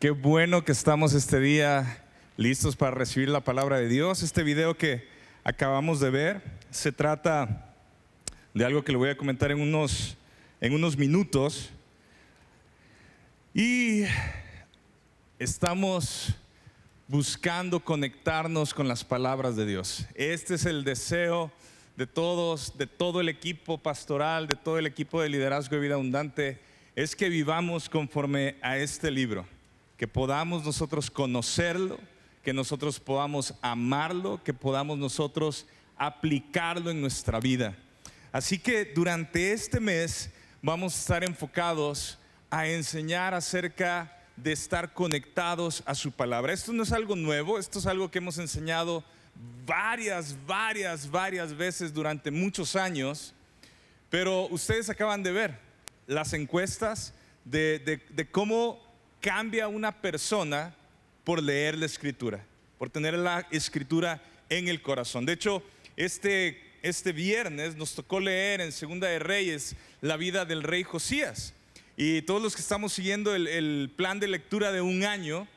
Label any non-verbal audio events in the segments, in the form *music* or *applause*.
Qué bueno que estamos este día listos para recibir la palabra de Dios. Este video que acabamos de ver se trata de algo que le voy a comentar en unos, en unos minutos. Y estamos buscando conectarnos con las palabras de Dios. Este es el deseo de todos, de todo el equipo pastoral, de todo el equipo de liderazgo de vida abundante, es que vivamos conforme a este libro que podamos nosotros conocerlo, que nosotros podamos amarlo, que podamos nosotros aplicarlo en nuestra vida. Así que durante este mes vamos a estar enfocados a enseñar acerca de estar conectados a su palabra. Esto no es algo nuevo, esto es algo que hemos enseñado varias, varias, varias veces durante muchos años, pero ustedes acaban de ver las encuestas de, cómo cambia una persona por leer la escritura, por tener la escritura en el corazón. De hecho, este, este viernes nos tocó leer en Segunda de Reyes la vida del rey Josías. Y todos los que estamos siguiendo el, el plan de lectura de un año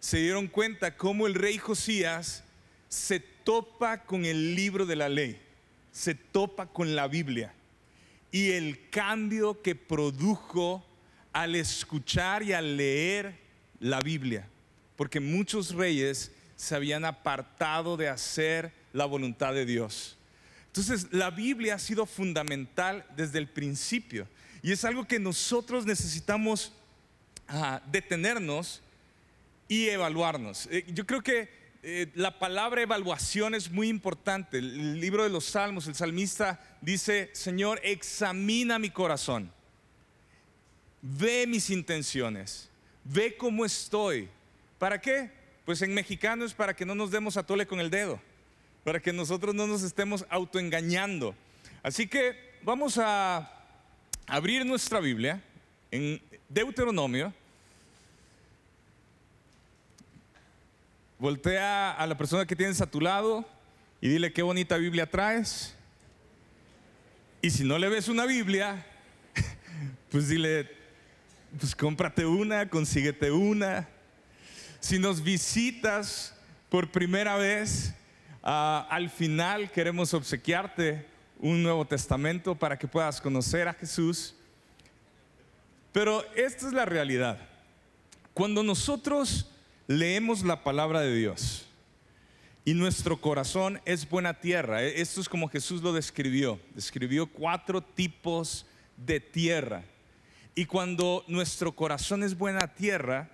se dieron cuenta cómo el rey Josías se topa con el libro de la ley, se topa con la Biblia y el cambio que produjo al escuchar y al leer la Biblia, porque muchos reyes se habían apartado de hacer la voluntad de Dios. Entonces, la Biblia ha sido fundamental desde el principio y es algo que nosotros necesitamos ah, detenernos y evaluarnos. Eh, yo creo que eh, la palabra evaluación es muy importante. El libro de los Salmos, el salmista dice, Señor, examina mi corazón ve mis intenciones, ve cómo estoy. ¿Para qué? Pues en mexicano es para que no nos demos a tole con el dedo, para que nosotros no nos estemos autoengañando. Así que vamos a abrir nuestra Biblia en Deuteronomio. Voltea a la persona que tienes a tu lado y dile qué bonita Biblia traes. Y si no le ves una Biblia, *laughs* pues dile, pues cómprate una, consíguete una. Si nos visitas por primera vez, ah, al final queremos obsequiarte un Nuevo Testamento para que puedas conocer a Jesús. Pero esta es la realidad. Cuando nosotros leemos la palabra de Dios y nuestro corazón es buena tierra, e, esto es como Jesús lo describió, describió cuatro tipos de tierra. Y cuando nuestro corazón es buena tierra,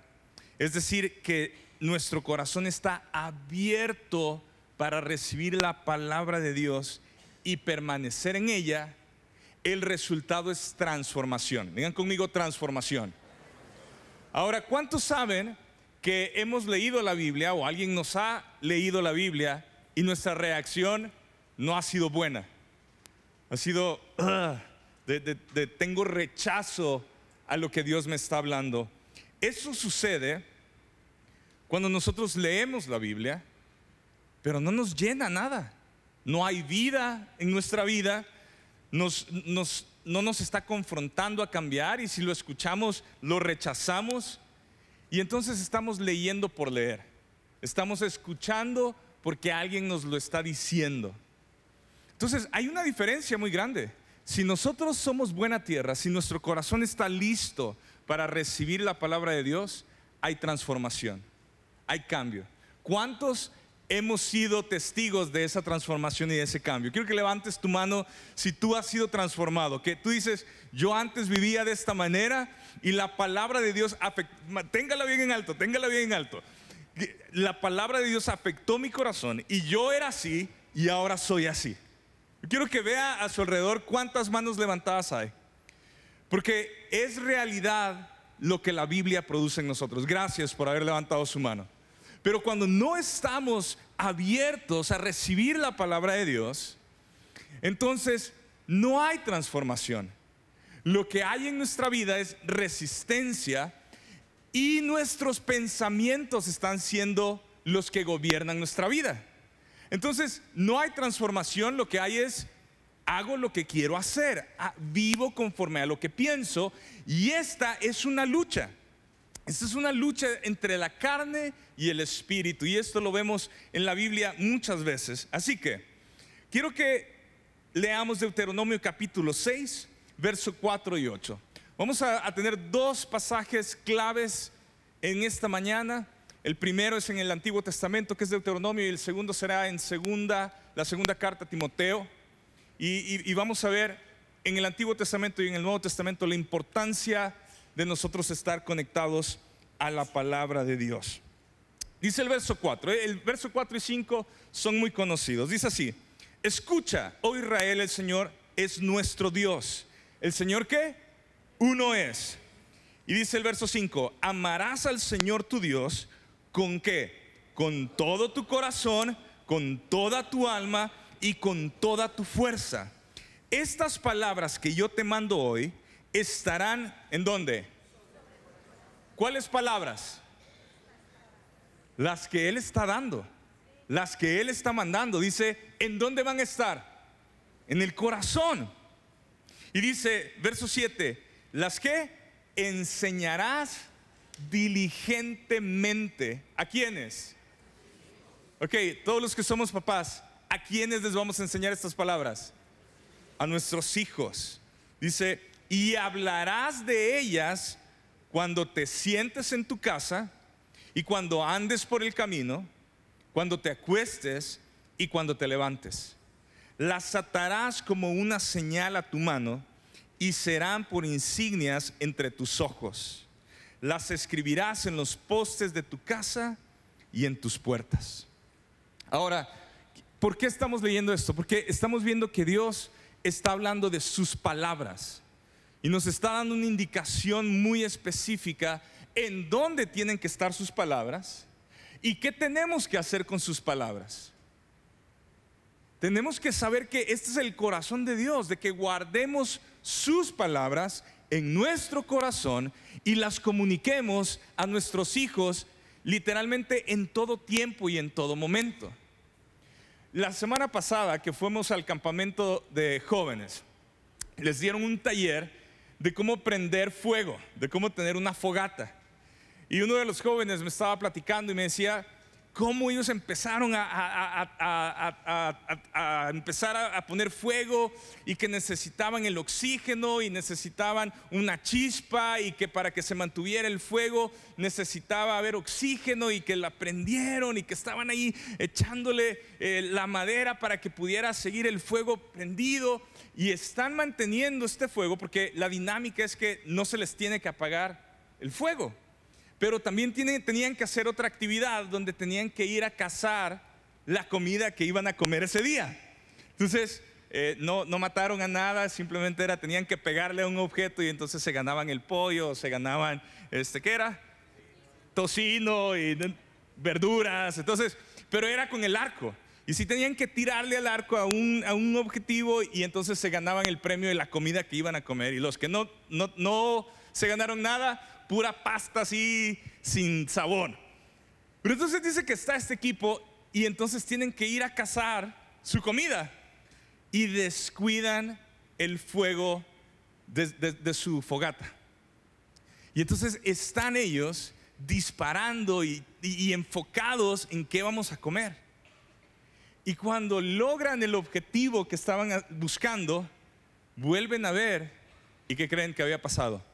es decir, que nuestro corazón está abierto para recibir la palabra de Dios y permanecer en ella, el resultado es transformación. Digan conmigo transformación. Ahora, ¿cuántos saben que hemos leído la Biblia o alguien nos ha leído la Biblia y nuestra reacción no ha sido buena? Ha sido, *clears throat* tengo rechazo a lo que Dios me está hablando. Eso sucede cuando nosotros leemos la Biblia, pero no nos llena nada. No hay vida en nuestra vida, nos, no nos está confrontando a cambiar y si lo escuchamos lo rechazamos y entonces estamos leyendo por leer. Estamos escuchando porque alguien nos lo está diciendo. Entonces hay una diferencia muy grande. Si nosotros somos buena tierra, si nuestro corazón está listo para recibir la palabra de Dios, hay transformación, hay cambio. ¿Cuántos hemos sido testigos de esa transformación y de ese cambio? Quiero que levantes tu mano si tú has sido transformado, que tú dices, yo antes vivía de esta manera y la palabra de Dios, téngala bien en alto, téngala bien en alto. La palabra de Dios afectó mi corazón y yo era así y ahora soy así quiero que vea a su alrededor cuántas manos levantadas hay. Porque es realidad lo que la Biblia produce en nosotros. Gracias por haber levantado su mano. Pero cuando no estamos abiertos a recibir la palabra de Dios, entonces no hay transformación. Lo que hay en nuestra vida es resistencia y nuestros pensamientos están siendo los que gobiernan nuestra vida. Entonces, no hay transformación, lo que hay es, hago lo que quiero hacer, ah, vivo conforme a lo que pienso y esta es una lucha. Esta es una lucha entre la carne y el espíritu. Y esto lo vemos en la Biblia muchas veces. Así que quiero que leamos Deuteronomio capítulo 6, verso 4 y 8. Vamos a, a tener dos pasajes claves en esta mañana. El primero es en el Antiguo Testamento, que es Deuteronomio, y el segundo será en segunda, la segunda carta a Timoteo. Y, vamos a ver en el Antiguo Testamento y en el Nuevo Testamento la importancia de nosotros estar conectados a la palabra de Dios. Dice el verso 4, ¿eh? el verso 4 y 5 son muy conocidos. Dice así, escucha, oh Israel, el Señor es nuestro Dios. ¿El Señor qué? Uno es. Y dice el verso 5, amarás al Señor tu Dios ¿Con qué? Con todo tu corazón, con toda tu alma y con toda tu fuerza. Estas palabras que yo te mando hoy estarán en dónde? ¿Cuáles palabras? Las que Él está dando, las que Él está mandando. Dice, ¿en dónde van a estar? En el corazón. Y dice, verso 7, las que enseñarás diligentemente. ¿A quiénes? Ok, todos los que somos papás, ¿a quiénes les vamos a enseñar estas palabras? A nuestros hijos. Dice, y hablarás de ellas cuando te sientes en tu casa y cuando andes por el camino, cuando te acuestes y cuando te levantes. Las atarás como una señal a tu mano y serán por insignias entre tus ojos las escribirás en los postes de tu casa y en tus puertas. Ahora, ¿por qué estamos leyendo esto? Porque estamos viendo que Dios está hablando de sus palabras y nos está dando una indicación muy específica en dónde tienen que estar sus palabras y qué tenemos que hacer con sus palabras. Tenemos que saber que este es el corazón de Dios, de que guardemos sus palabras en nuestro corazón y las comuniquemos a nuestros hijos literalmente en todo tiempo y en todo momento. La semana pasada que fuimos al campamento de jóvenes, les dieron un taller de cómo prender fuego, de cómo tener una fogata. Y uno de los jóvenes me estaba platicando y me decía, cómo ellos empezaron a, empezar a, poner fuego y que necesitaban el oxígeno y necesitaban una chispa y que para que se mantuviera el fuego necesitaba haber oxígeno y que la prendieron y que estaban ahí echándole eh, la madera para que pudiera seguir el fuego prendido. Y están manteniendo este fuego porque la dinámica es que no se les tiene que apagar el fuego pero también tenían que hacer otra actividad donde tenían que ir a cazar la comida que iban a comer ese día. Entonces, eh, no, no mataron a nada, simplemente era, tenían que pegarle a un objeto y entonces se ganaban el pollo, se ganaban, este, ¿qué era? Tocino y verduras, entonces, pero era con el arco. Y si tenían que tirarle al arco a un, a un objetivo y entonces se ganaban el premio de la comida que iban a comer. Y los que no, no, no se ganaron nada, pura pasta así sin sabor. Pero entonces dice que está este equipo y entonces tienen que ir a cazar su comida y descuidan el fuego de, su fogata. Y entonces están ellos disparando y, y, enfocados en qué vamos a comer. Y cuando logran el objetivo que estaban buscando, vuelven a ver y qué creen que había pasado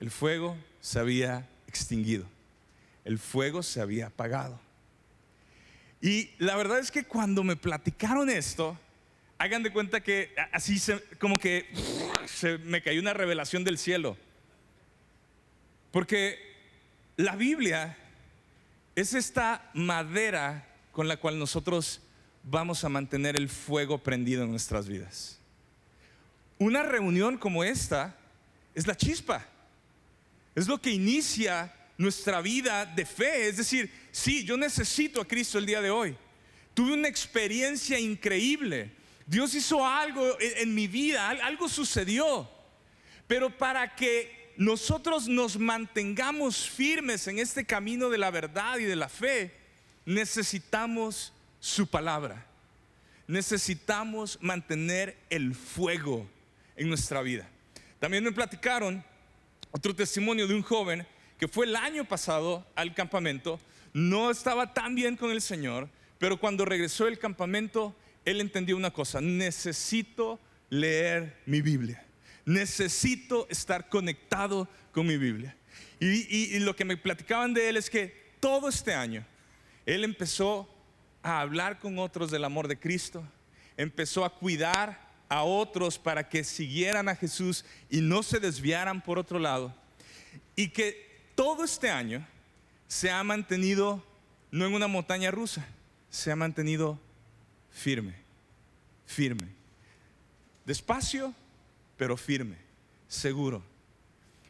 el fuego se había extinguido, el fuego se había apagado. Y la verdad es que cuando me platicaron esto, hagan de cuenta que así como que se me cayó una revelación del cielo. Porque la Biblia es esta madera con la cual nosotros vamos a mantener el fuego prendido en nuestras vidas. Una reunión como esta es la chispa. Es lo que inicia nuestra vida de fe. Es decir, sí, yo necesito a Cristo el día de hoy. Tuve una experiencia increíble. Dios hizo algo en mi vida, algo sucedió. Pero para que nosotros nos mantengamos firmes en este camino de la verdad y de la fe, necesitamos su palabra. Necesitamos mantener el fuego en nuestra vida. También me platicaron otro testimonio de un joven que fue el año pasado al campamento, no estaba tan bien con el Señor, pero cuando regresó del campamento, él entendió una cosa, necesito leer mi Biblia, necesito estar conectado con mi Biblia. Y, y lo que me platicaban de él es que todo este año, él empezó a hablar con otros del amor de Cristo, empezó a cuidar a otros para que siguieran a Jesús y no se desviaran por otro lado. Y que todo este año se ha mantenido no en una montaña rusa, se ha mantenido firme, firme. Despacio, pero firme, seguro.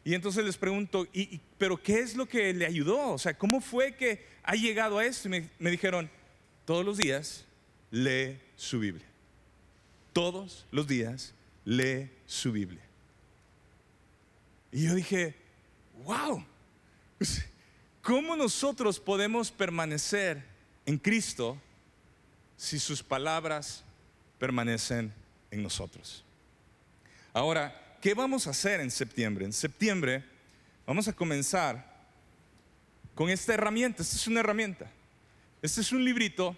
Y entonces les pregunto, ¿y, pero qué es lo que le ayudó? O sea, ¿cómo fue que ha llegado a esto? Y me dijeron, todos los días lee su Biblia. Todos los días lee su Biblia. Y yo dije, wow, pues, ¿cómo nosotros podemos permanecer en Cristo si sus palabras permanecen en nosotros? Ahora, ¿qué vamos a hacer en septiembre? En septiembre vamos a comenzar con esta herramienta. Esta es una herramienta. Este es un librito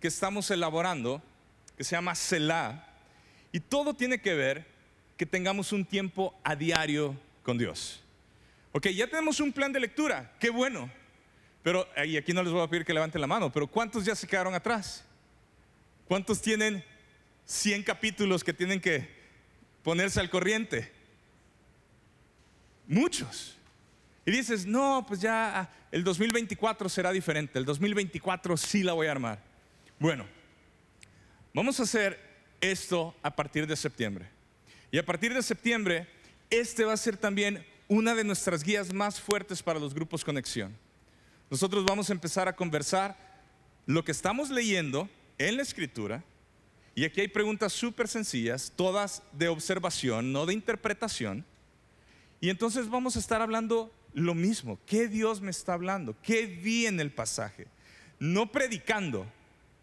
que estamos elaborando que se llama Selah y todo tiene que ver que tengamos un tiempo a diario con Dios. Ok, ya tenemos un plan de lectura, qué bueno. Pero, y aquí no les voy a pedir que levanten la mano, pero ¿cuántos ya se quedaron atrás? ¿Cuántos tienen 100 capítulos que tienen que ponerse al corriente? Muchos. Y dices, no, pues ya ah, el 2024 será diferente, el 2024 sí la voy a armar. Bueno, vamos a hacer esto a partir de septiembre. Y a partir de septiembre, este va a ser también una de nuestras guías más fuertes para los grupos conexión. Nosotros vamos a empezar a conversar lo que estamos leyendo en la escritura. Y aquí hay preguntas súper sencillas, todas de observación, no de interpretación. Y entonces vamos a estar hablando lo mismo. ¿Qué Dios me está hablando? ¿Qué vi en el pasaje? No predicando.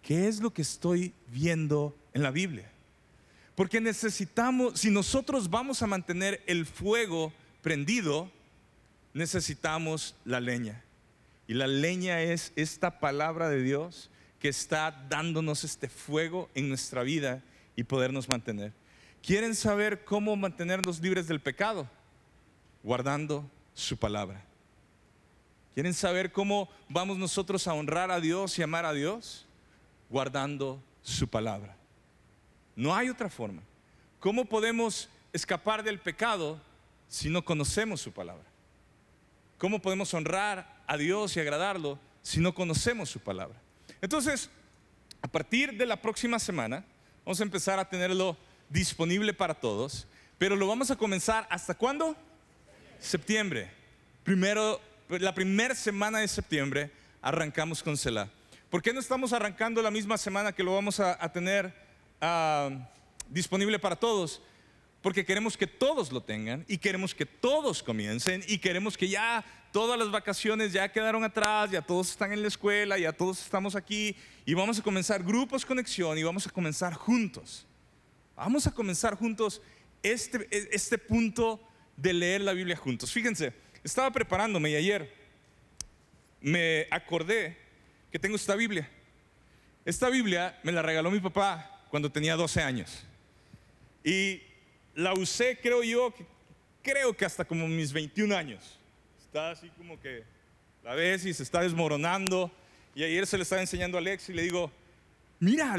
¿Qué es lo que estoy viendo en la Biblia? Porque necesitamos, si nosotros vamos a mantener el fuego prendido, necesitamos la leña. Y la leña es esta palabra de Dios que está dándonos este fuego en nuestra vida y podernos mantener. ¿Quieren saber cómo mantenernos libres del pecado? Guardando su palabra. ¿Quieren saber cómo vamos nosotros a honrar a Dios y amar a Dios? Guardando su palabra. No hay otra forma. ¿Cómo podemos escapar del pecado si no conocemos su palabra? ¿Cómo podemos honrar a Dios y agradarlo si no conocemos su palabra? Entonces, a partir de la próxima semana, vamos a empezar a tenerlo disponible para todos, pero lo vamos a comenzar hasta cuándo? septiembre, primero, la primera semana de septiembre, arrancamos con Selah. ¿Por qué no estamos arrancando la misma semana que lo vamos a, tener ah, disponible para todos? Porque queremos que todos lo tengan y queremos que todos comiencen y queremos que ya todas las vacaciones ya quedaron atrás, ya todos están en la escuela, ya todos estamos aquí y vamos a comenzar grupos conexión y vamos a comenzar juntos. Vamos a comenzar juntos este, este punto de leer la Biblia juntos. Fíjense, estaba preparándome y ayer me acordé que tengo esta Biblia. Esta Biblia me la regaló mi papá cuando tenía 12 años. Y la usé, creo yo, creo que hasta como mis 21 años. Está así como que la ves y se está desmoronando. Y ayer se le estaba enseñando a Alex y le digo, mira,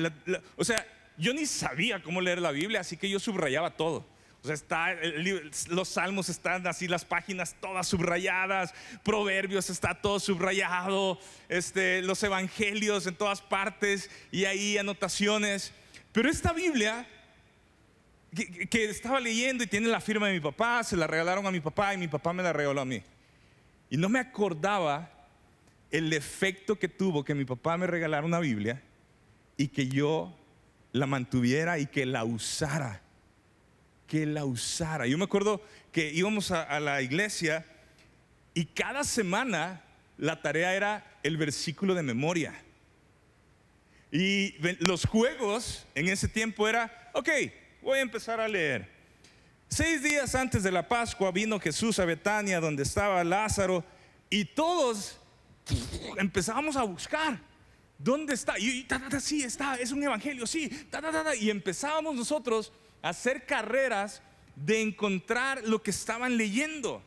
o sea, yo ni sabía cómo leer la Biblia, así que yo subrayaba todo. O sea, los salmos están así, las páginas todas subrayadas, proverbios está todo subrayado, este, los evangelios en todas partes y ahí anotaciones. Pero esta Biblia que, que, estaba leyendo y tiene la firma de mi papá, se la regalaron a mi papá y mi papá me la regaló a mí. Y no me acordaba el efecto que tuvo que mi papá me regalara una Biblia y que yo la mantuviera y que la usara que la usara. Yo me acuerdo que íbamos a, la iglesia y cada semana la tarea era el versículo de memoria. Y los juegos en ese tiempo era, ok, voy a empezar a leer. seis días antes de la Pascua vino Jesús a Betania, donde estaba Lázaro, y todos empezábamos a buscar. ¿Dónde está? Y, sí, está, es un evangelio, sí, y empezábamos nosotros hacer carreras de encontrar lo que estaban leyendo.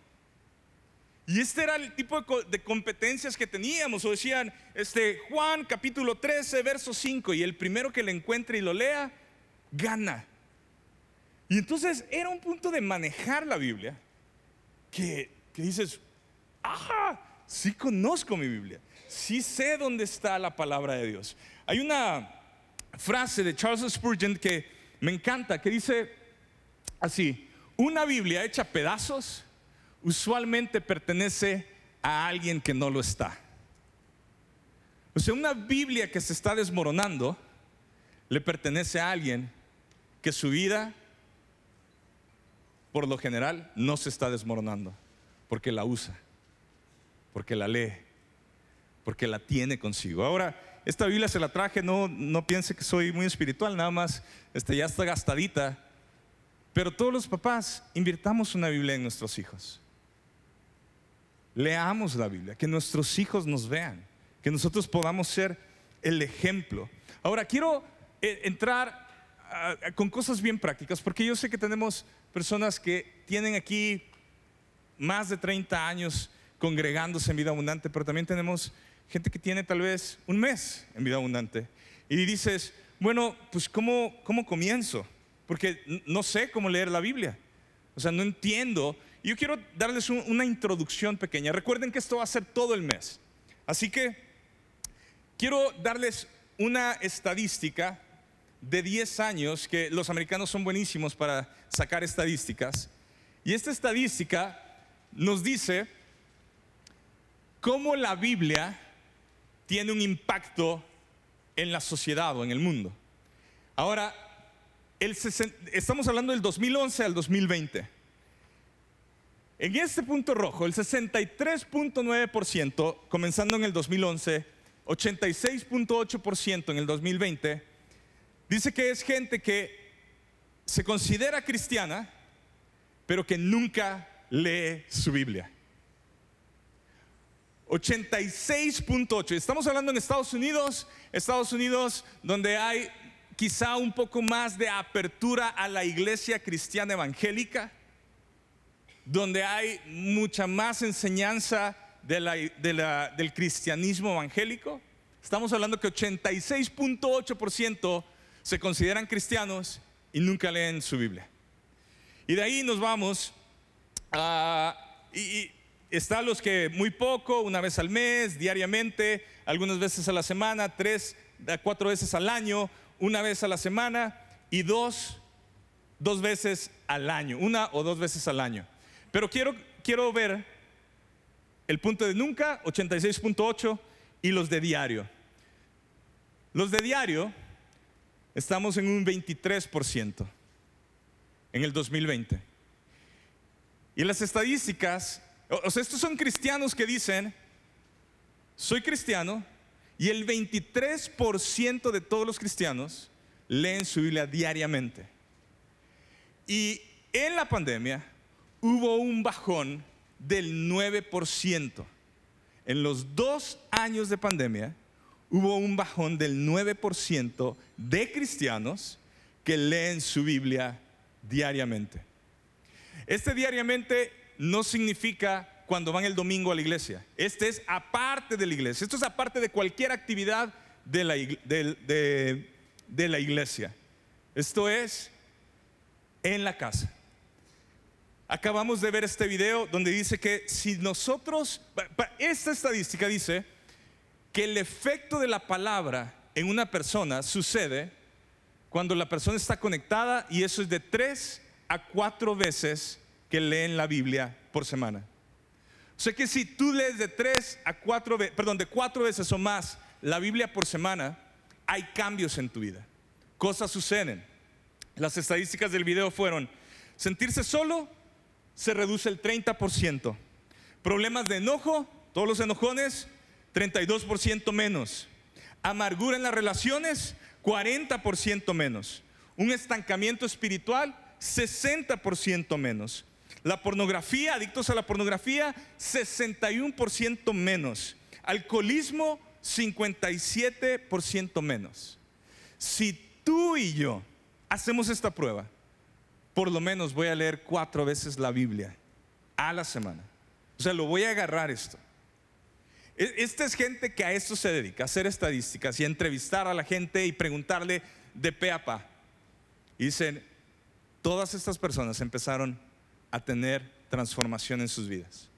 Y este era el tipo de, competencias que teníamos. O decían, este, Juan capítulo 13, verso 5, y el primero que le encuentre y lo lea, gana. Y entonces era un punto de manejar la Biblia que, que dices, ajá, sí conozco mi Biblia, sí sé dónde está la palabra de Dios. Hay una frase de Charles Spurgeon que me encanta, que dice así, una Biblia hecha pedazos usualmente pertenece a alguien que no lo está. O sea, una Biblia que se está desmoronando le pertenece a alguien que su vida, por lo general, no se está desmoronando, porque la usa, porque la lee, porque la tiene consigo. Ahora, esta Biblia se la traje, no, no piense que soy muy espiritual, nada más, este, ya está gastadita. Pero todos los papás invirtamos una Biblia en nuestros hijos. Leamos la Biblia, que nuestros hijos nos vean, que nosotros podamos ser el ejemplo. Ahora, quiero eh, entrar con cosas bien prácticas, porque yo sé que tenemos personas que tienen aquí más de 30 años congregándose en vida abundante, pero también tenemos gente que tiene tal vez un mes en vida abundante. Y dices, bueno, pues ¿cómo, cómo comienzo? Porque no sé cómo leer la Biblia. O sea, no entiendo yo quiero darles una introducción pequeña. Recuerden que esto va a ser todo el mes. Así que quiero darles una estadística de 10 años, que los americanos son buenísimos para sacar estadísticas. Y esta estadística nos dice cómo la Biblia tiene un impacto en la sociedad o en el mundo. Ahora, estamos hablando del 2011 al 2020. En este punto rojo, el 63.9%, comenzando en el 2011, 86.8% en el 2020, dice que es gente que se considera cristiana, pero que nunca lee su Biblia. 86.8. Estamos hablando en Estados Unidos, Estados Unidos donde hay quizá un poco más de apertura a la iglesia cristiana evangélica donde hay mucha más enseñanza del cristianismo evangélico. Estamos hablando que 86.8% se consideran cristianos y nunca leen su Biblia. Y de ahí nos vamos a... Y, están los que muy poco, una vez al mes, diariamente, algunas veces a la semana, tres, cuatro veces al año, una vez a la semana y dos, dos veces al año, una o dos veces al año. Pero quiero, quiero ver el punto de nunca, 86.8, y los de diario. Los de diario estamos en un 23% en el 2020. Y las estadísticas, o sea, estos son cristianos que dicen, soy cristiano, y el 23% de todos los cristianos leen su Biblia diariamente. Y en la pandemia, hubo un bajón del 9%. En los dos años de pandemia hubo un bajón del 9% de cristianos que leen su Biblia diariamente. Este diariamente no significa cuando van el domingo a la iglesia. Este es aparte de la iglesia. Esto es aparte de cualquier actividad de la, iglesia. Esto es en la casa. Acabamos de ver este video donde dice que si nosotros, esta estadística dice que el efecto de la palabra en una persona sucede cuando la persona está conectada y eso es de tres a cuatro veces que leen la Biblia por semana. O que si tú lees de tres a cuatro, perdón, de cuatro veces o más la Biblia por semana, hay cambios en tu vida. Cosas suceden. Las estadísticas del video fueron sentirse solo, se reduce el 30%. Problemas de enojo, todos los enojones, 32% menos. Amargura en las relaciones, 40% menos. Un estancamiento espiritual, 60% menos. La pornografía, adictos a la pornografía, 61% menos. Alcoholismo, 57% menos. Si tú y yo hacemos esta prueba, por lo menos voy a leer cuatro veces la Biblia a la semana. O sea, lo voy a agarrar esto. E, esta es gente que a esto se dedica, a hacer estadísticas y entrevistar a la gente y preguntarle de pe a pa. Y dicen, todas estas personas empezaron a tener transformación en sus vidas.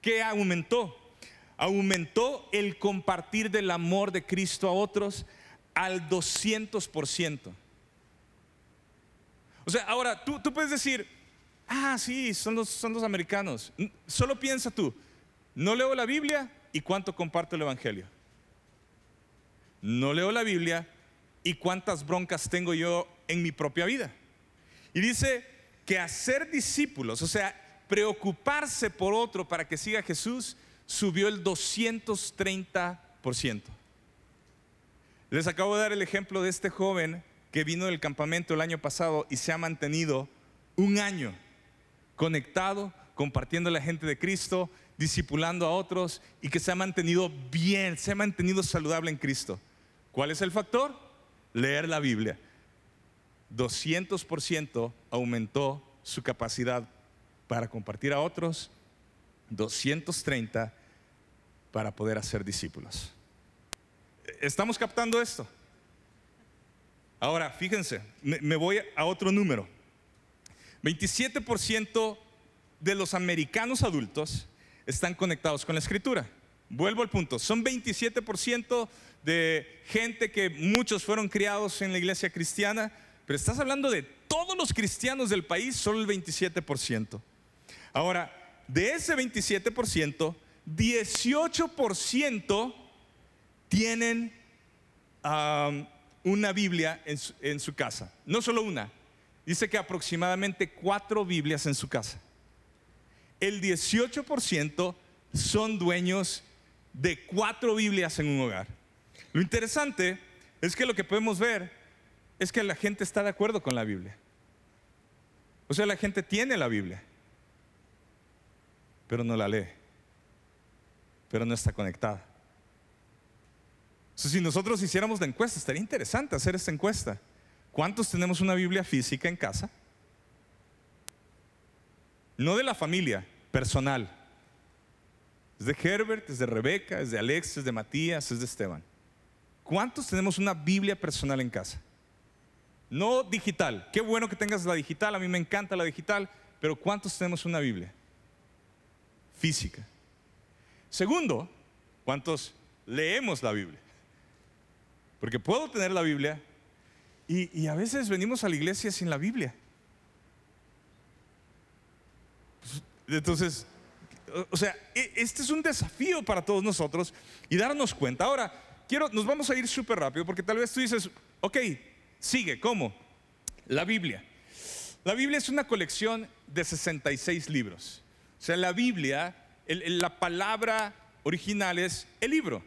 ¿Qué aumentó? Aumentó el compartir del amor de Cristo a otros al 200%. O sea, ahora tú, puedes decir, ah, sí, son los, son los americanos. Solo piensa tú, no leo la Biblia y cuánto comparto el Evangelio. No leo la Biblia y cuántas broncas tengo yo en mi propia vida. Y dice que hacer discípulos, o sea, preocuparse por otro para que siga Jesús, subió el 230%. Les acabo de dar el ejemplo de este joven que vino del campamento el año pasado y se ha mantenido un año conectado, compartiendo la gente de Cristo, discipulando a otros y que se ha mantenido bien, se ha mantenido saludable en Cristo. ¿Cuál es el factor? Leer la Biblia. 200% aumentó su capacidad para compartir a otros, 230 para poder hacer discípulos. ¿Estamos captando esto? Ahora, fíjense, me, voy a otro número. 27% de los americanos adultos están conectados con la escritura. Vuelvo al punto, son 27% de gente que muchos fueron criados en la iglesia cristiana, pero estás hablando de todos los cristianos del país, solo el 27%. Ahora, de ese 27%, 18% tienen una Biblia en su, casa. No solo una, dice que aproximadamente cuatro Biblias en su casa. El 18% son dueños de cuatro Biblias en un hogar. Lo interesante es que lo que podemos ver es que la gente está de acuerdo con la Biblia. O sea, la gente tiene la Biblia, pero no la lee, pero no está conectada. si nosotros hiciéramos la encuesta, estaría interesante hacer esta encuesta. ¿Cuántos tenemos una Biblia física en casa? No de la familia, personal. Es de Herbert, es de Rebeca, es de Alex, es de Matías, es de Esteban. ¿Cuántos tenemos una Biblia personal en casa? No digital. Qué bueno que tengas la digital, a mí me encanta la digital, pero ¿cuántos tenemos una Biblia? Física. Segundo, ¿cuántos leemos la Biblia? Porque puedo tener la Biblia y, a veces venimos a la iglesia sin la Biblia. Pues, entonces, o sea, e, este es un desafío para todos nosotros y darnos cuenta. Ahora, quiero, nos vamos a ir súper rápido porque tal vez tú dices, ok, Sigue, ¿cómo? La Biblia. La Biblia es una colección de 66 libros. O sea, la Biblia, la palabra original es el libro.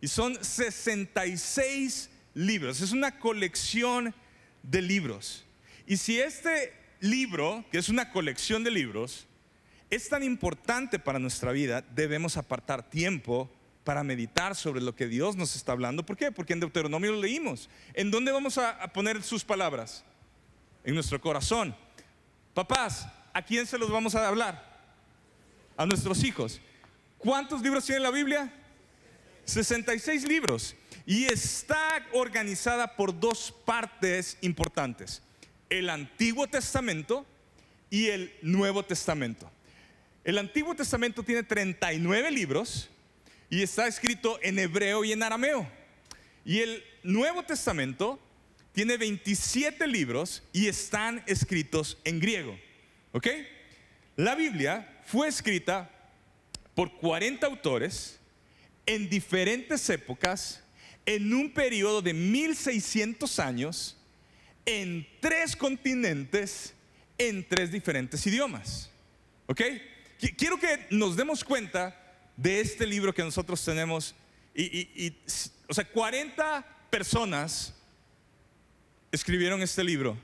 Y son 66 libros. Es una colección de libros. Y si este libro, que es una colección de libros, es tan importante para nuestra vida, debemos apartar tiempo para meditar sobre lo que Dios nos está hablando. ¿Por qué? Porque en Deuteronomio lo leímos. ¿En dónde vamos a, poner sus palabras? En nuestro corazón. Papás, ¿a quién se los vamos a hablar? A nuestros hijos. ¿Cuántos libros tiene la Biblia? 66 libros. Y está organizada por dos partes importantes. El Antiguo Testamento y el Nuevo Testamento. El Antiguo Testamento tiene 39 libros y está escrito en hebreo y en arameo. Y el Nuevo Testamento tiene 27 libros y están escritos en griego. ¿Ok? La Biblia fue escrita por 40 autores en diferentes épocas, en un periodo de 1600 años, en tres continentes, en tres diferentes idiomas. ¿Ok? Quiero que nos demos cuenta de este libro que nosotros tenemos. Y, o sea, 40 personas escribieron este libro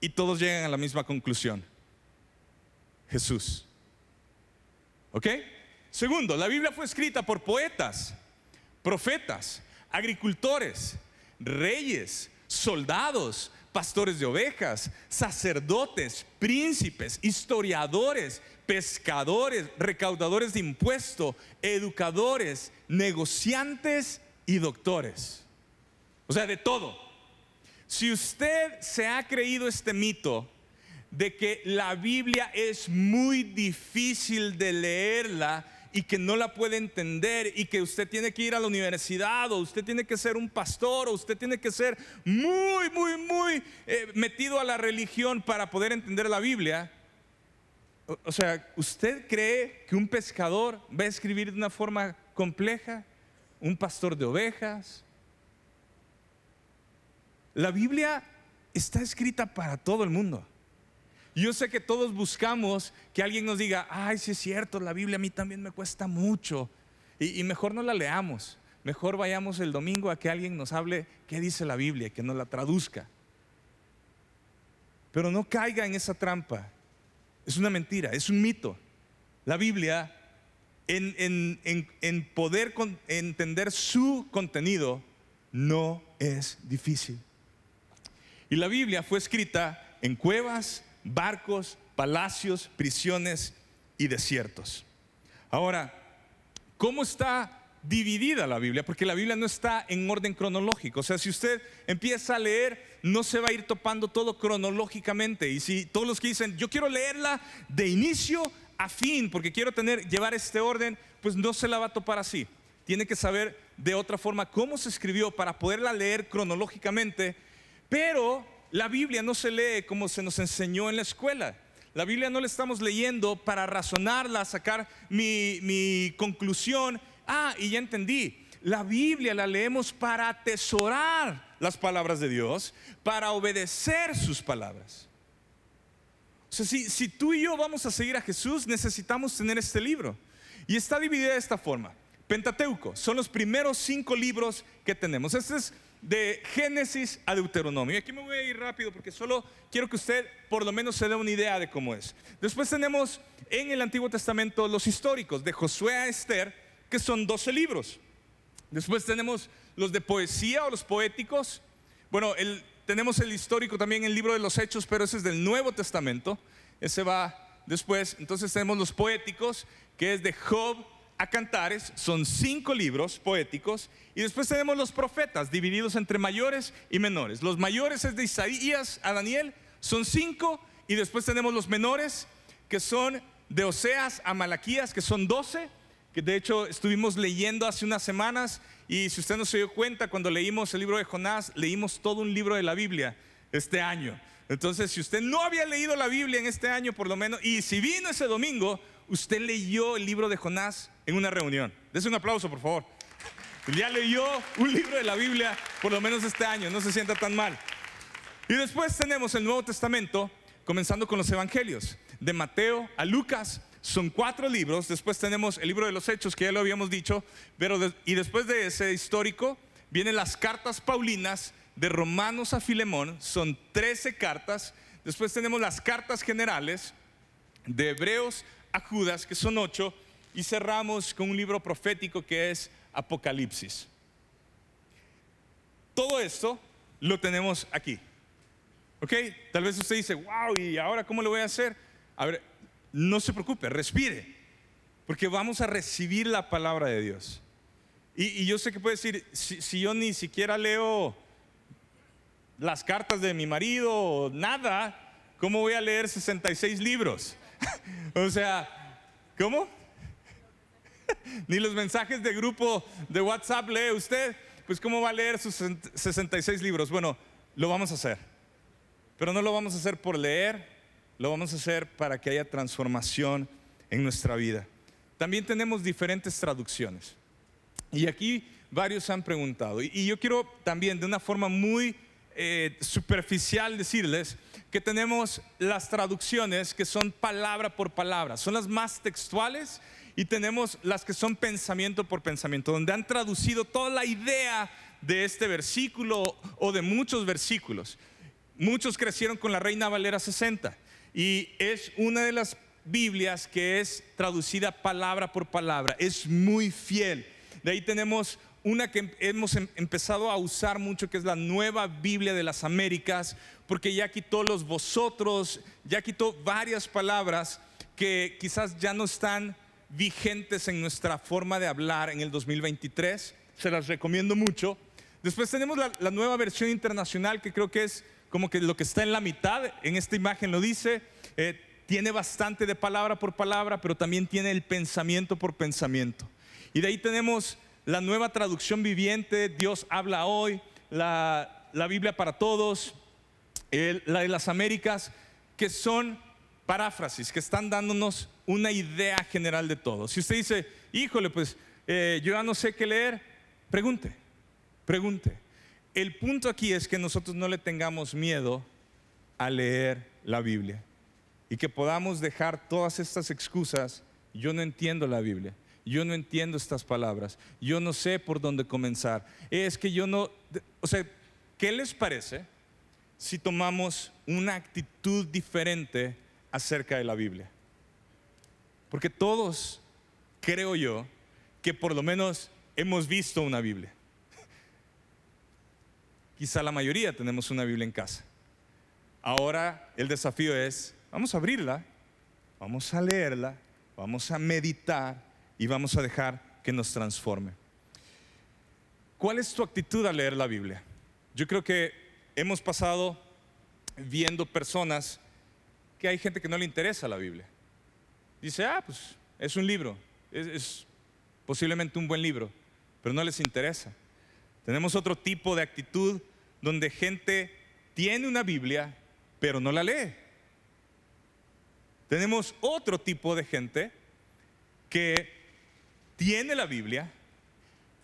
y todos llegan a la misma conclusión. Jesús. ¿Ok? Segundo, la Biblia fue escrita por poetas, profetas, agricultores, reyes, soldados, pastores de ovejas, sacerdotes, príncipes, historiadores, pescadores, recaudadores de impuestos, educadores, negociantes y doctores. O sea, de todo. Si usted se ha creído este mito de que la Biblia es muy difícil de leerla, y que no la puede entender y que usted tiene que ir a la universidad o usted tiene que ser un pastor o usted tiene que ser muy, muy, muy eh, metido a la religión para poder entender la Biblia. O, sea, ¿usted cree que un pescador va a escribir de una forma compleja? ¿Un pastor de ovejas? La Biblia está escrita para todo el mundo. Yo sé que todos buscamos que alguien nos diga, ay, sí es cierto, la Biblia a mí también me cuesta mucho. Y, mejor no la leamos. Mejor vayamos el domingo a que alguien nos hable qué dice la Biblia, que nos la traduzca. Pero no caiga en esa trampa. Es una mentira, es un mito. La Biblia, en, en poder entender su contenido, no es difícil. Y la Biblia fue escrita en cuevas, barcos, palacios, prisiones y desiertos. Ahora, ¿cómo está dividida la Biblia? Porque la Biblia no está en orden cronológico. O sea, si usted empieza a leer, no se va a ir topando todo cronológicamente. Y si todos los que dicen, yo quiero leerla de inicio a fin, porque quiero tener, llevar este orden, pues no se la va a topar así. Tiene que saber de otra forma cómo se escribió para poderla leer cronológicamente, pero la Biblia no se lee como se nos enseñó en la escuela. La Biblia no la estamos leyendo para razonarla, sacar mi, conclusión. Ah, y ya entendí. La Biblia la leemos para atesorar las palabras de Dios, para obedecer sus palabras. O sea, si, si tú y yo vamos a seguir a Jesús, necesitamos tener este libro. Y está dividida de esta forma. Pentateuco son los primeros cinco libros que tenemos. Este es de Génesis a Deuteronomio. Y aquí me voy a ir rápido porque solo quiero que usted por lo menos se dé una idea de cómo es. Después tenemos en el Antiguo Testamento los históricos, de Josué a Esther, que son 12 libros. Después tenemos los de poesía o los poéticos. Bueno, tenemos el histórico también el libro de los Hechos, pero ese es del Nuevo Testamento. Ese va después. Entonces tenemos los poéticos, que es de Job a Cantares, son cinco libros poéticos, y después tenemos los profetas, divididos entre mayores y menores. Los mayores es de Isaías a Daniel, son cinco, y después tenemos los menores, que son de Oseas a Malaquías, que son doce, que de hecho estuvimos leyendo hace unas semanas, y si usted no se dio cuenta, cuando leímos el libro de Jonás, leímos todo un libro de la Biblia este año. Entonces, si usted no había leído la Biblia en este año, por lo menos, y si vino ese domingo, usted leyó el libro de Jonás en una reunión. Dese un aplauso, por favor. Ya leyó un libro de la Biblia, por lo menos este año, no se sienta tan mal. Y después tenemos el Nuevo Testamento, comenzando con los Evangelios, de Mateo a Lucas. Son cuatro libros. Después tenemos el libro de los Hechos, que ya lo habíamos dicho. Pero y después de ese histórico, vienen las cartas Paulinas, de Romanos a Filemón. Son 13 cartas. Después tenemos las cartas generales, de Hebreos a Judas, que son ocho, y cerramos con un libro profético que es Apocalipsis. Todo esto lo tenemos aquí. ¿Ok? Tal vez usted dice, wow, ¿y ahora cómo lo voy a hacer? A ver, no se preocupe, respire, porque vamos a recibir la palabra de Dios. Y, yo sé que puede decir, si, si, yo ni siquiera leo las cartas de mi marido nada, ¿cómo voy a leer 66 libros? *laughs* o sea, ¿cómo? *laughs* Ni los mensajes de grupo de WhatsApp lee usted. Pues ¿cómo va a leer sus 66 libros? Bueno, lo vamos a hacer. Pero no lo vamos a hacer por leer, lo vamos a hacer para que haya transformación en nuestra vida. También tenemos diferentes traducciones. Y aquí varios han preguntado. Y yo quiero también de una forma muy eh, superficial decirles que tenemos las traducciones que son palabra por palabra, son las más textuales y tenemos las que son pensamiento por pensamiento, donde han traducido toda la idea de este versículo o de muchos versículos. muchos crecieron con la Reina Valera 60 y es una de las Biblias que es traducida palabra por palabra, es muy fiel. De ahí tenemos una que hemos em, empezado a usar mucho, que es la nueva Biblia de las Américas, porque ya quitó los vosotros, ya quitó varias palabras que quizás ya no están vigentes en nuestra forma de hablar en el 2023. Se las recomiendo mucho. Después tenemos la, nueva versión internacional que creo que es como que lo que está en la mitad, en esta imagen lo dice, eh, tiene bastante de palabra por palabra, pero también tiene el pensamiento por pensamiento. Y de ahí tenemos la nueva traducción viviente, Dios habla hoy, la, Biblia para todos, la de las Américas, que son paráfrasis, que están dándonos una idea general de todo. Si usted dice, híjole, pues eh, yo ya no sé qué leer, pregunte, pregunte. El punto aquí es que nosotros no le tengamos miedo a leer la Biblia y que podamos dejar todas estas excusas. Yo no entiendo la Biblia yo no entiendo estas palabras, yo no sé por dónde comenzar. Es que yo no, o sea, ¿qué les parece si tomamos una actitud diferente acerca de la Biblia? Porque todos, creo yo, que por lo menos hemos visto una Biblia. Quizá la mayoría tenemos una Biblia en casa. Ahora el desafío es, vamos a abrirla, vamos a leerla, vamos a meditar y vamos a dejar que nos transforme. ¿Cuál es tu actitud al leer la Biblia? Yo creo que hemos pasado viendo personas que hay gente que no le interesa la Biblia. Dice, ah, pues es un libro, es, es posiblemente un buen libro, pero no les interesa. Tenemos otro tipo de actitud donde gente tiene una Biblia, pero no la lee. Tenemos otro tipo de gente que tiene la Biblia,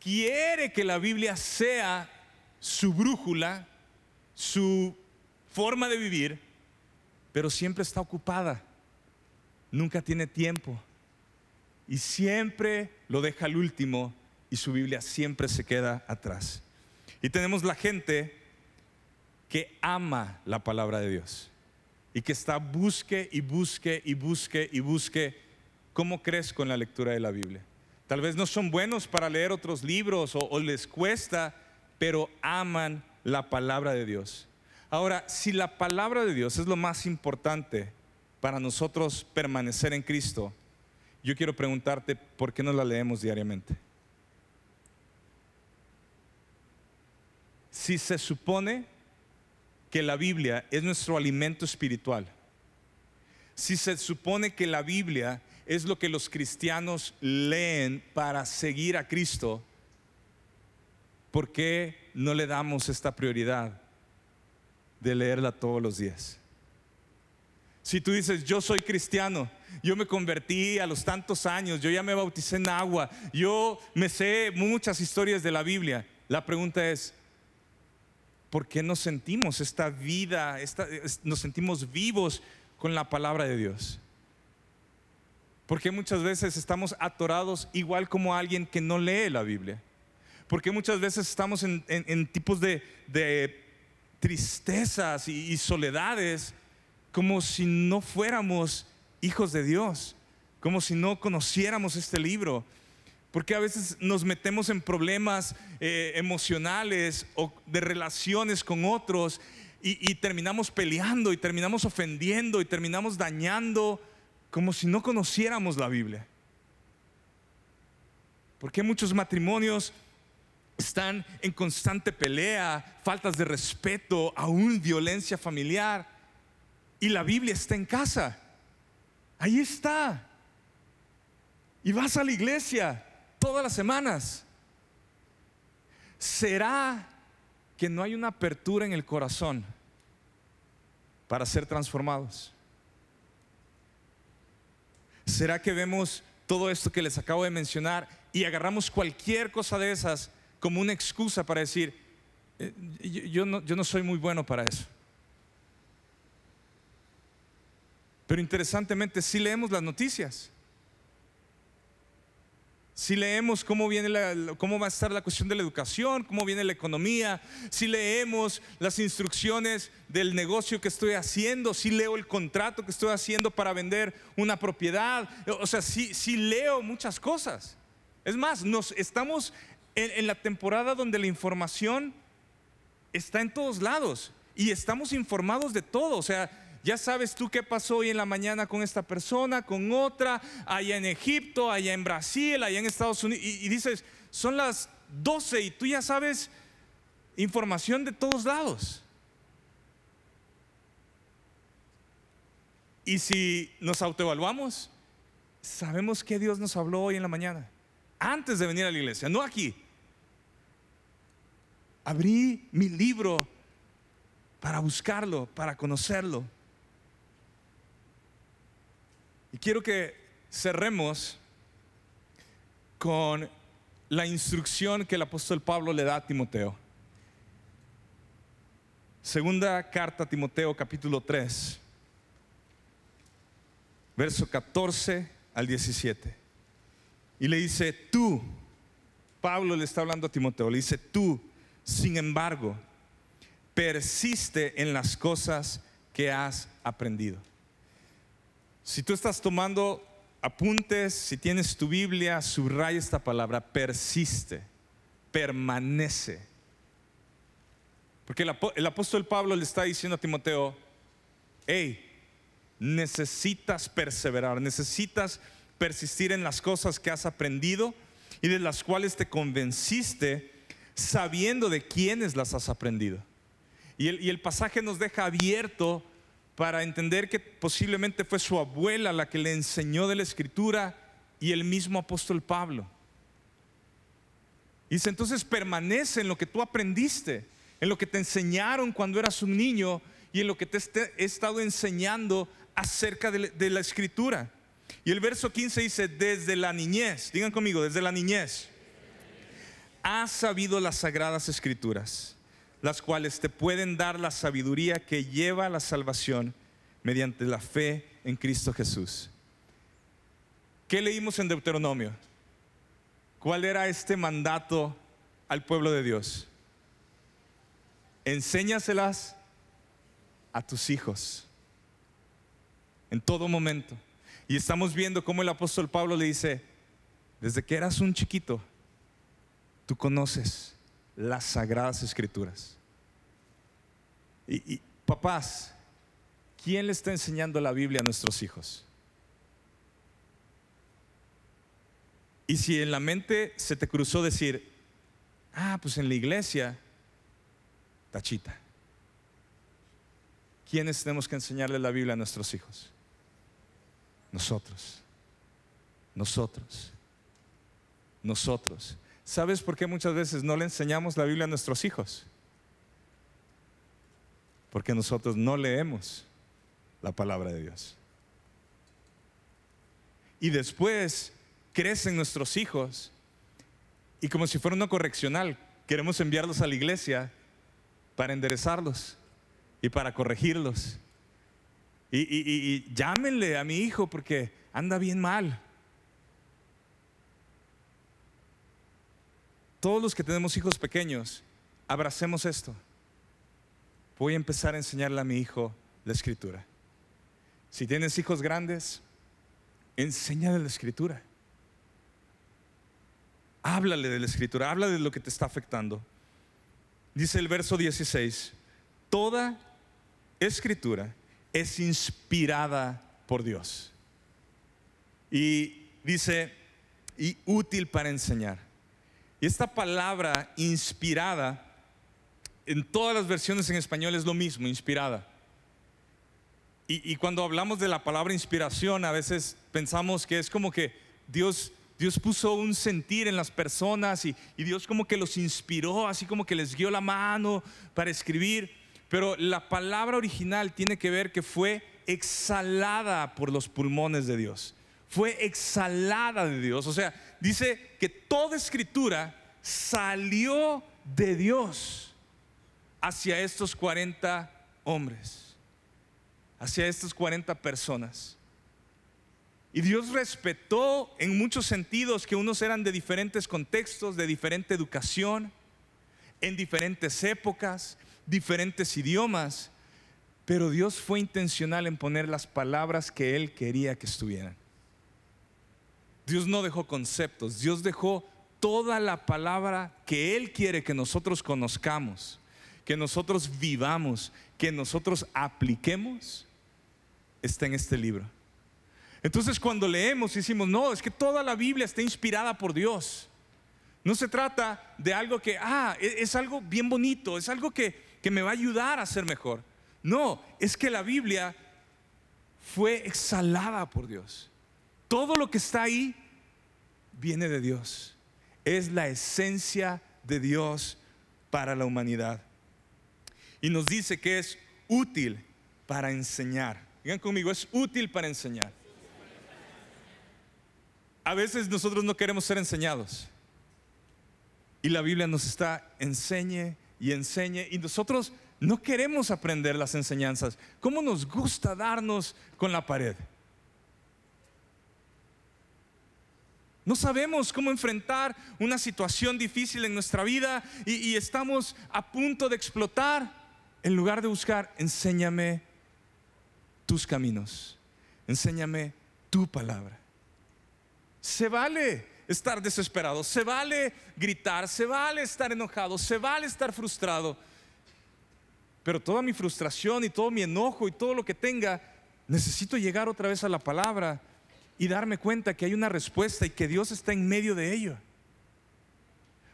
quiere que la Biblia sea su brújula, su forma de vivir, pero siempre está ocupada, nunca tiene tiempo y siempre lo deja al último y su Biblia siempre se queda atrás. Y tenemos la gente que ama la palabra de Dios y que está busque y busque y busque y busque cómo crees con la lectura de la Biblia. Tal vez no son buenos para leer otros libros o, les cuesta, pero aman la palabra de Dios. Ahora, si la palabra de Dios es lo más importante para nosotros permanecer en Cristo, yo quiero preguntarte, ¿por qué no la leemos diariamente? Si se supone que la Biblia es nuestro alimento espiritual, si se supone que la Biblia es lo que los cristianos leen para seguir a Cristo, ¿por qué no le damos esta prioridad de leerla todos los días? Si tú dices, yo soy cristiano, yo me convertí a los tantos años, yo ya me bauticé en agua, yo me sé muchas historias de la Biblia, la pregunta es, ¿por qué nos sentimos esta vida, nos sentimos vivos con la palabra de Dios? Porque muchas veces estamos atorados igual como alguien que no lee la Biblia. Porque muchas veces estamos en, tipos de, tristezas y, soledades como si no fuéramos hijos de Dios, como si no conociéramos este libro. Porque a veces nos metemos en problemas eh, emocionales o de relaciones con otros y terminamos peleando y terminamos ofendiendo y terminamos dañando como si no conociéramos la Biblia. Porque muchos matrimonios están en constante pelea, faltas de respeto, aún violencia familiar. Y la Biblia está en casa. Ahí está. Y vas a la iglesia todas las semanas. ¿Será que no hay una apertura en el corazón para ser transformados? ¿Será que vemos todo esto que les acabo de mencionar y agarramos cualquier cosa de esas como una excusa para decir, eh, yo, no, yo no soy muy bueno para eso? Pero interesantemente, sí leemos las noticias. Si leemos cómo, viene la, cómo va a estar la cuestión de la educación, cómo viene la economía, si leemos las instrucciones del negocio que estoy haciendo, si leo el contrato que estoy haciendo para vender una propiedad, o sea, si, si leo muchas cosas. Es más, nos estamos en, en la temporada donde la información está en todos lados y estamos informados de todo, o sea, ya sabes tú qué pasó hoy en la mañana con esta persona, con otra, allá en Egipto, allá en Brasil, allá en Estados Unidos. Y, dices, son las 12 y tú ya sabes información de todos lados. Y si nos autoevaluamos, sabemos que Dios nos habló hoy en la mañana, antes de venir a la iglesia, no aquí. Abrí mi libro para buscarlo, para conocerlo. Y quiero que cerremos con la instrucción que el apóstol Pablo le da a Timoteo. Segunda carta a Timoteo capítulo 3, verso 14 al 17. Y le dice, tú, Pablo le está hablando a Timoteo, le dice, tú, sin embargo, persiste en las cosas que has aprendido. Si tú estás tomando apuntes, si tienes tu Biblia, subraya esta palabra, persiste, permanece. Porque el, apóstol Pablo le está diciendo a Timoteo, hey, necesitas perseverar, necesitas persistir en las cosas que has aprendido y de las cuales te convenciste sabiendo de quiénes las has aprendido. Y el, y el pasaje nos deja abierto para entender que posiblemente fue su abuela la que le enseñó de la escritura y el mismo apóstol Pablo. Dice, entonces permanece en lo que tú aprendiste, en lo que te enseñaron cuando eras un niño y en lo que te he estado enseñando acerca de, de la escritura. Y el verso 15 dice, desde la niñez, digan conmigo, desde la niñez, has sabido las sagradas escrituras las cuales te pueden dar la sabiduría que lleva a la salvación mediante la fe en Cristo Jesús. ¿Qué leímos en Deuteronomio? ¿Cuál era este mandato al pueblo de Dios? Enséñaselas a tus hijos en todo momento. Y estamos viendo cómo el apóstol Pablo le dice, desde que eras un chiquito, tú conoces las sagradas escrituras. Y, papás, ¿quién le está enseñando la Biblia a nuestros hijos? Y si en la mente se te cruzó decir, ah, pues en la iglesia, tachita. ¿Quiénes tenemos que enseñarle la Biblia a nuestros hijos? Nosotros. Nosotros. Nosotros. ¿Sabes por qué muchas veces no le enseñamos la Biblia a nuestros hijos? Porque nosotros no leemos la palabra de Dios. Y después crecen nuestros hijos y como si fuera una correccional, queremos enviarlos a la iglesia para enderezarlos y para corregirlos. Y, llámenle a mi hijo porque anda bien mal. Todos los que tenemos hijos pequeños, abracemos esto. Voy a empezar a enseñarle a mi hijo la escritura. Si tienes hijos grandes, enséñale la escritura. Háblale de la escritura, habla de lo que te está afectando. Dice el verso 16, toda escritura es inspirada por Dios. Y dice, y útil para enseñar y esta palabra inspirada, en todas las versiones en español es lo mismo, inspirada. Y, cuando hablamos de la palabra inspiración, a veces pensamos que es como que Dios, Dios puso un sentir en las personas y, y Dios como que los inspiró, así como que les guió la mano para escribir. Pero la palabra original tiene que ver que fue exhalada por los pulmones de Dios fue exhalada de Dios. O sea, dice que toda escritura salió de Dios hacia estos 40 hombres, hacia estas 40 personas. Y Dios respetó en muchos sentidos que unos eran de diferentes contextos, de diferente educación, en diferentes épocas, diferentes idiomas, pero Dios fue intencional en poner las palabras que Él quería que estuvieran. Dios no dejó conceptos, Dios dejó toda la palabra que Él quiere que nosotros conozcamos, que nosotros vivamos, que nosotros apliquemos, está en este libro. Entonces cuando leemos decimos, no, es que toda la Biblia está inspirada por Dios. No se trata de algo que, ah, e-, es algo bien bonito, es algo que, que me va a ayudar a ser mejor. No, es que la Biblia fue exhalada por Dios. Todo lo que está ahí viene de Dios. Es la esencia de Dios para la humanidad. Y nos dice que es útil para enseñar. Digan conmigo, es útil para enseñar. A veces nosotros no queremos ser enseñados. Y la Biblia nos está enseñe y enseñe. Y nosotros no queremos aprender las enseñanzas. ¿Cómo nos gusta darnos con la pared? No sabemos cómo enfrentar una situación difícil en nuestra vida y, estamos a punto de explotar. En lugar de buscar, enséñame tus caminos, enséñame tu palabra. Se vale estar desesperado, se vale gritar, se vale estar enojado, se vale estar frustrado. Pero toda mi frustración y todo mi enojo y todo lo que tenga, necesito llegar otra vez a la palabra y darme cuenta que hay una respuesta y que Dios está en medio de ello.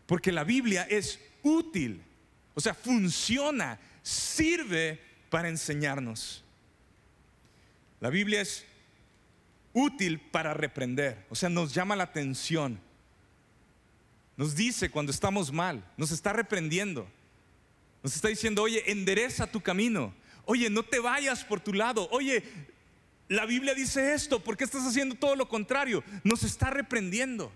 Porque la Biblia es útil, o sea, funciona, sirve para enseñarnos. La Biblia es útil para reprender, o sea, nos llama la atención. Nos dice cuando estamos mal, nos está reprendiendo. Nos está diciendo, oye, endereza tu camino. Oye, no te vayas por tu lado. Oye, la Biblia dice esto, ¿por qué estás haciendo todo lo contrario? Nos está reprendiendo.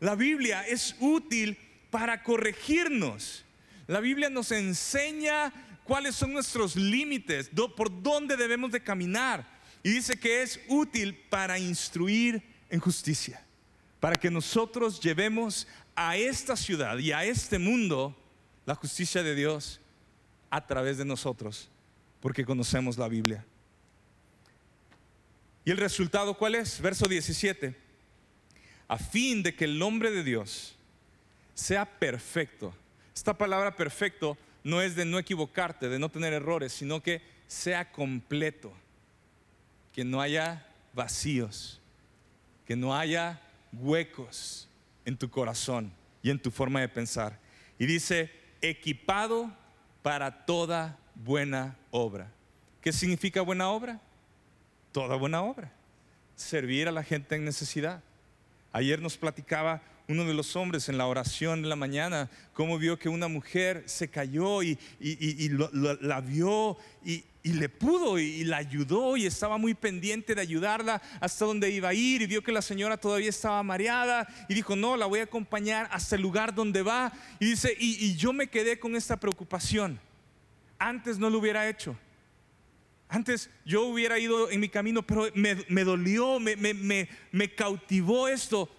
La Biblia es útil para corregirnos. La Biblia nos enseña cuáles son nuestros límites, por dónde debemos de caminar. Y dice que es útil para instruir en justicia, para que nosotros llevemos a esta ciudad y a este mundo la justicia de Dios a través de nosotros, porque conocemos la Biblia. ¿Y el resultado cuál es? Verso 17. A fin de que el nombre de Dios sea perfecto. Esta palabra perfecto no es de no equivocarte, de no tener errores, sino que sea completo que no haya vacíos, que no haya huecos en tu corazón y en tu forma de pensar. Y dice, equipado para toda buena obra. ¿Qué significa buena obra? Toda buena obra. Servir a la gente en necesidad. Ayer nos platicaba uno de los hombres en la oración de la mañana, cómo vio que una mujer se cayó y, la vio y, le pudo y, la ayudó y estaba muy pendiente de ayudarla hasta donde iba a ir y vio que la señora todavía estaba mareada y dijo, no, la voy a acompañar hasta el lugar donde va. Y dice, y, yo me quedé con esta preocupación. Antes no lo hubiera hecho. Antes yo hubiera ido en mi camino, pero me, dolió, me, cautivó esto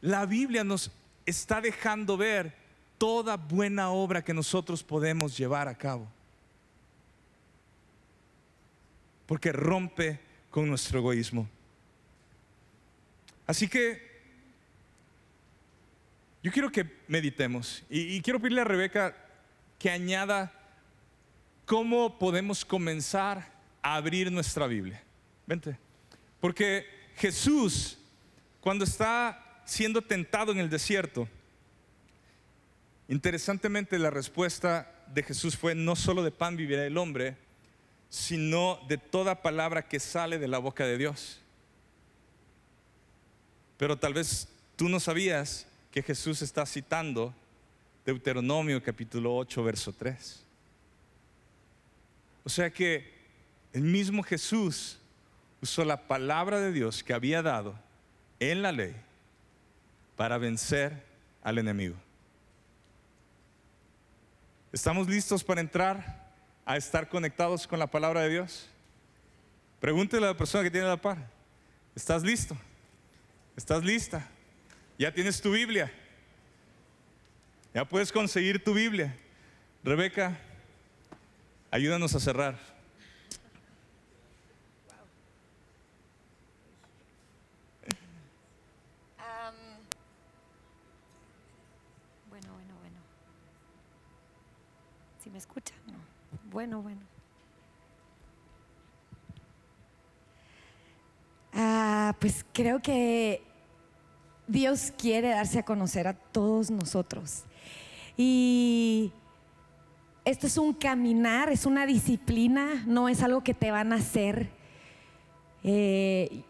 la Biblia nos está dejando ver toda buena obra que nosotros podemos llevar a cabo. Porque rompe con nuestro egoísmo. Así que yo quiero que meditemos y, quiero pedirle a Rebeca que añada cómo podemos comenzar abrir nuestra Biblia. Vente. Porque Jesús, cuando está siendo tentado en el desierto, interesantemente la respuesta de Jesús fue no solo de pan vivirá el hombre, sino de toda palabra que sale de la boca de Dios. Pero tal vez tú no sabías que Jesús está citando Deuteronomio capítulo 8, verso 3. O sea que el mismo Jesús usó la palabra de Dios que había dado en la ley para vencer al enemigo. ¿Estamos listos para entrar a estar conectados con la palabra de Dios? Pregúntele a la persona que tiene la par. ¿Estás listo? ¿Estás lista? ¿Ya tienes tu Biblia? Ya puedes conseguir tu Biblia. Rebeca, ayúdanos a cerrar. Creo que Dios quiere darse a conocer a todos nosotros. Y esto es un caminar, es una disciplina, no es algo que te van a hacer. Eh,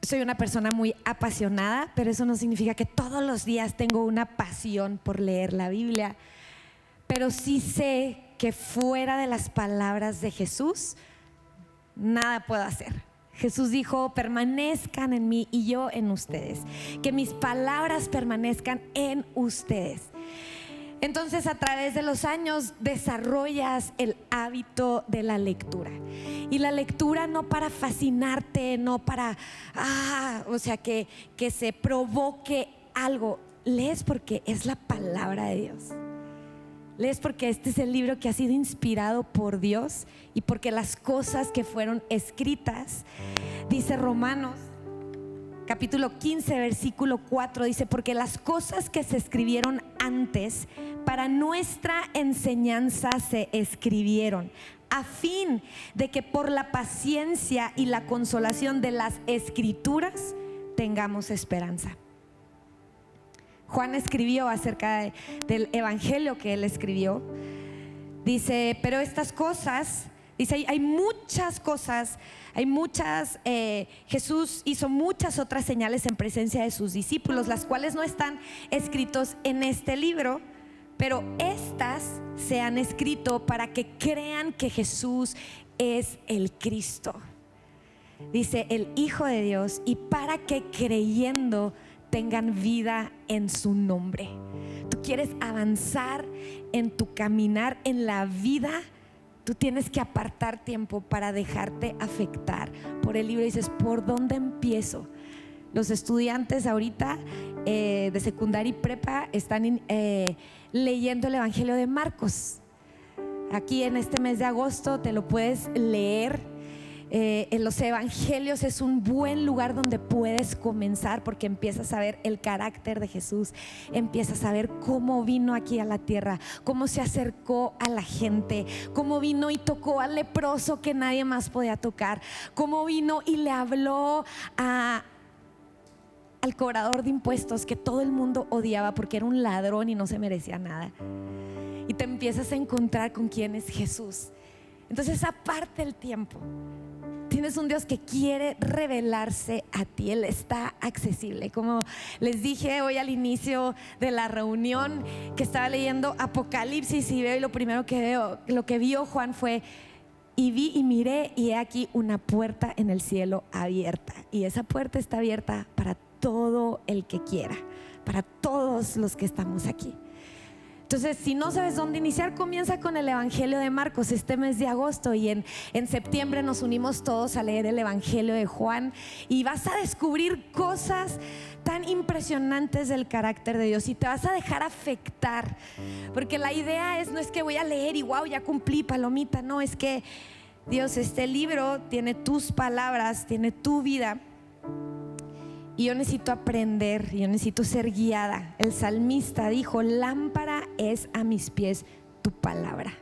soy una persona muy apasionada, pero eso no significa que todos los días tengo una pasión por leer la Biblia. Pero sí sé que fuera de las palabras de Jesús, nada puedo hacer. Jesús dijo, permanezcan en mí y yo en ustedes. Que mis palabras permanezcan en ustedes. Entonces a través de los años desarrollas el hábito de la lectura. Y la lectura no para fascinarte, no para, ah, o sea, que, que se provoque algo. Lees porque es la palabra de Dios. Lees porque este es el libro que ha sido inspirado por Dios y porque las cosas que fueron escritas, dice Romanos capítulo 15, versículo 4, dice, porque las cosas que se escribieron antes para nuestra enseñanza se escribieron a fin de que por la paciencia y la consolación de las escrituras tengamos esperanza. Juan escribió acerca del evangelio que él escribió. Dice, pero estas cosas, dice, hay, muchas cosas, hay muchas, eh, Jesús hizo muchas otras señales en presencia de sus discípulos, las cuales no están escritos en este libro, pero estas se han escrito para que crean que Jesús es el Cristo. Dice el Hijo de Dios, y para que creyendo tengan vida en su nombre. Tú quieres avanzar en tu caminar en la vida. Tú tienes que apartar tiempo para dejarte afectar por el libro. Dices, ¿por dónde empiezo? Los estudiantes ahorita eh, de secundaria y prepa están eh, leyendo el Evangelio de Marcos. Aquí en este mes de agosto te lo puedes leer eh, en los evangelios es un buen lugar donde puedes comenzar porque empiezas a ver el carácter de Jesús, empiezas a ver cómo vino aquí a la tierra, cómo se acercó a la gente, cómo vino y tocó al leproso que nadie más podía tocar, cómo vino y le habló a, al cobrador de impuestos que todo el mundo odiaba porque era un ladrón y no se merecía nada. Y te empiezas a encontrar con quién es Jesús. Entonces aparte el tiempo Tienes un Dios que quiere revelarse a ti. Él está accesible. Como les dije hoy al inicio de la reunión que estaba leyendo Apocalipsis y veo y lo primero que veo, lo que vio Juan fue y vi y miré y he aquí una puerta en el cielo abierta. Y esa puerta está abierta para todo el que quiera, para todos los que estamos aquí. Entonces, si no sabes dónde iniciar, comienza con el Evangelio de Marcos. Este mes de agosto y en, en septiembre nos unimos todos a leer el Evangelio de Juan y vas a descubrir cosas tan impresionantes del carácter de Dios y te vas a dejar afectar. Porque la idea es, no es que voy a leer y wow, ya cumplí, palomita, no, es que Dios, este libro tiene tus palabras, tiene tu vida y yo necesito aprender, yo necesito ser guiada. El salmista dijo, lámpara es a mis pies tu palabra.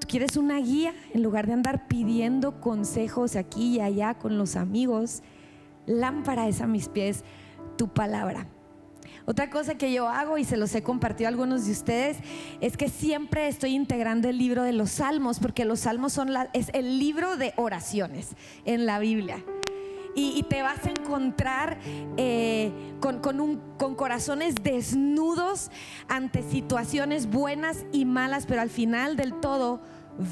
¿Tú quieres una guía en lugar de andar pidiendo consejos aquí y allá con los amigos? Lámpara es a mis pies tu palabra. Otra cosa que yo hago y se los he compartido a algunos de ustedes es que siempre estoy integrando el libro de los salmos porque los salmos son es el libro de oraciones en la Biblia y, te vas a encontrar eh, con, corazones desnudos ante situaciones buenas y malas, pero al final del todo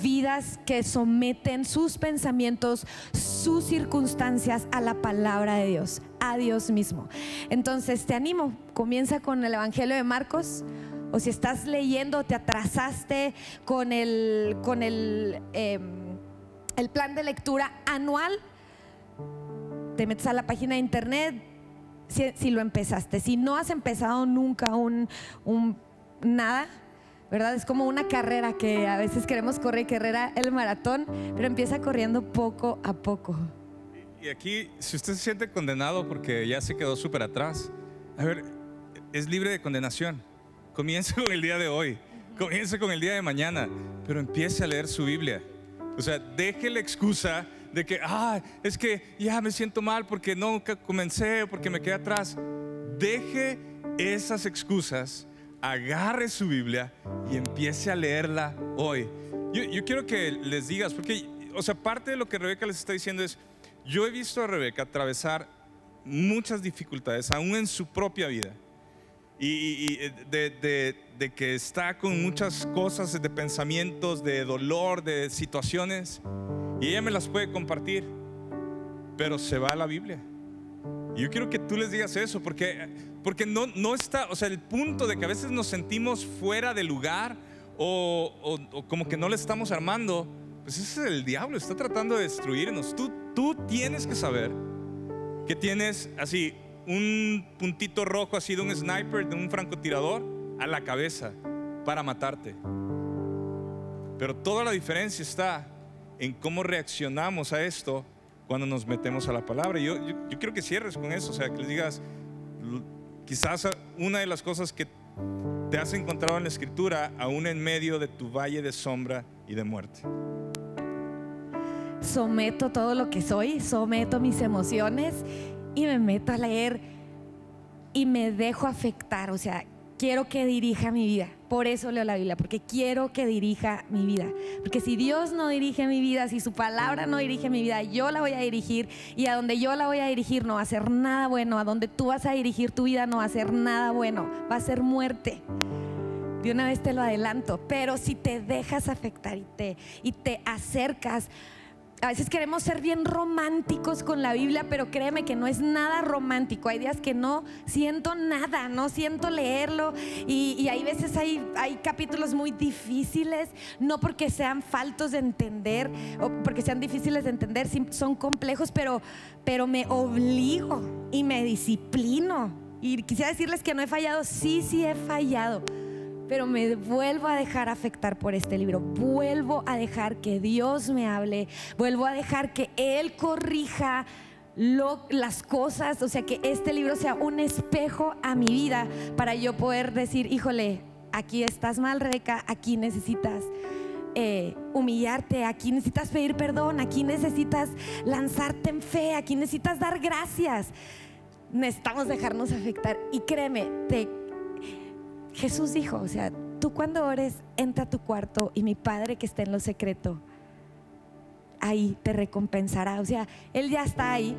vidas que someten sus pensamientos, sus circunstancias a la palabra de Dios, a Dios mismo. Entonces te animo, comienza con el Evangelio de Marcos. O si estás leyendo, te atrasaste con el, con el, em, el plan de lectura anual, te metes a la página de internet, si, si lo empezaste. Si no has empezado nunca un, un nada, ¿verdad? Es como una carrera que a veces queremos correr, carrera el maratón, pero empieza corriendo poco a poco. Y aquí, si usted se siente condenado porque ya se quedó súper atrás, a ver, es libre de condenación. Comience con el día de hoy, comience con el día de mañana, pero empiece a leer su Biblia. O sea, deje la excusa de que, ah, es que ya me siento mal porque nunca comencé, porque me quedé atrás. Deje esas excusas, agarre su Biblia y empiece a leerla hoy. Yo, yo quiero que les digas, porque, o sea, parte de lo que Rebeca les está diciendo es, yo he visto a Rebeca atravesar muchas dificultades, aún en su propia vida. Y, y- y de, de- de que está con muchas cosas, de pensamientos, de dolor, de situaciones. Y ella me las puede compartir. Pero se va a la Biblia. Y yo quiero que tú les digas eso, porque, porque no, no está, o sea, el punto de que a veces nos sentimos fuera de lugar o, o- o como que no le estamos armando, pues ese es el diablo, está tratando de destruirnos. Tú, tú tienes que saber que tienes así un puntito rojo así de un sniper, de un francotirador a la cabeza para matarte. Pero toda la diferencia está en cómo reaccionamos a esto cuando nos metemos a la palabra. Yo, yo, yo quiero que cierres con eso, o sea, que les digas, quizás una de las cosas que te has encontrado en la escritura, aún en medio de tu valle de sombra y de muerte. someto todo lo que soy, someto mis emociones y me meto a leer y me dejo afectar. O sea, quiero que dirija mi vida. Por eso leo la Biblia, porque quiero que dirija mi vida. Porque si Dios no dirige mi vida, si su palabra no dirige mi vida, yo la voy a dirigir y a donde yo la voy a dirigir no va a ser nada bueno. A donde tú vas a dirigir tu vida no va a ser nada bueno. Va a ser muerte. De una vez te lo adelanto, pero si te dejas afectar y te, y te acercas, a veces queremos ser bien románticos con la Biblia, pero créeme que no es nada romántico. Hay días que no siento nada, no siento leerlo. Y, y hay veces hay, hay capítulos muy difíciles, no porque sean faltos de entender o porque sean difíciles de entender, son complejos, pero, pero me obligo y me disciplino. Y quisiera decirles que no he fallado, sí, sí he fallado pero me vuelvo a dejar afectar por este libro. Vuelvo a dejar que Dios me hable. Vuelvo a dejar que Él corrija lo- las cosas. O sea, que este libro sea un espejo a mi vida para yo poder decir, híjole, aquí estás mal, Rebeca, aquí necesitas. eh, humillarte, aquí necesitas pedir perdón, aquí necesitas lanzarte en fe, aquí necesitas dar gracias. Necesitamos dejarnos afectar. Y créeme, te Jesús dijo, o sea, tú cuando ores, entra a tu cuarto y mi Padre que está en lo secreto, ahí te recompensará. O sea, Él ya está ahí.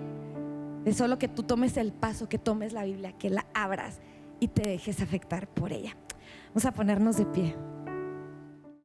Es solo que tú tomes el paso, que tomes la Biblia, que la abras y te dejes afectar por ella. Vamos a ponernos de pie.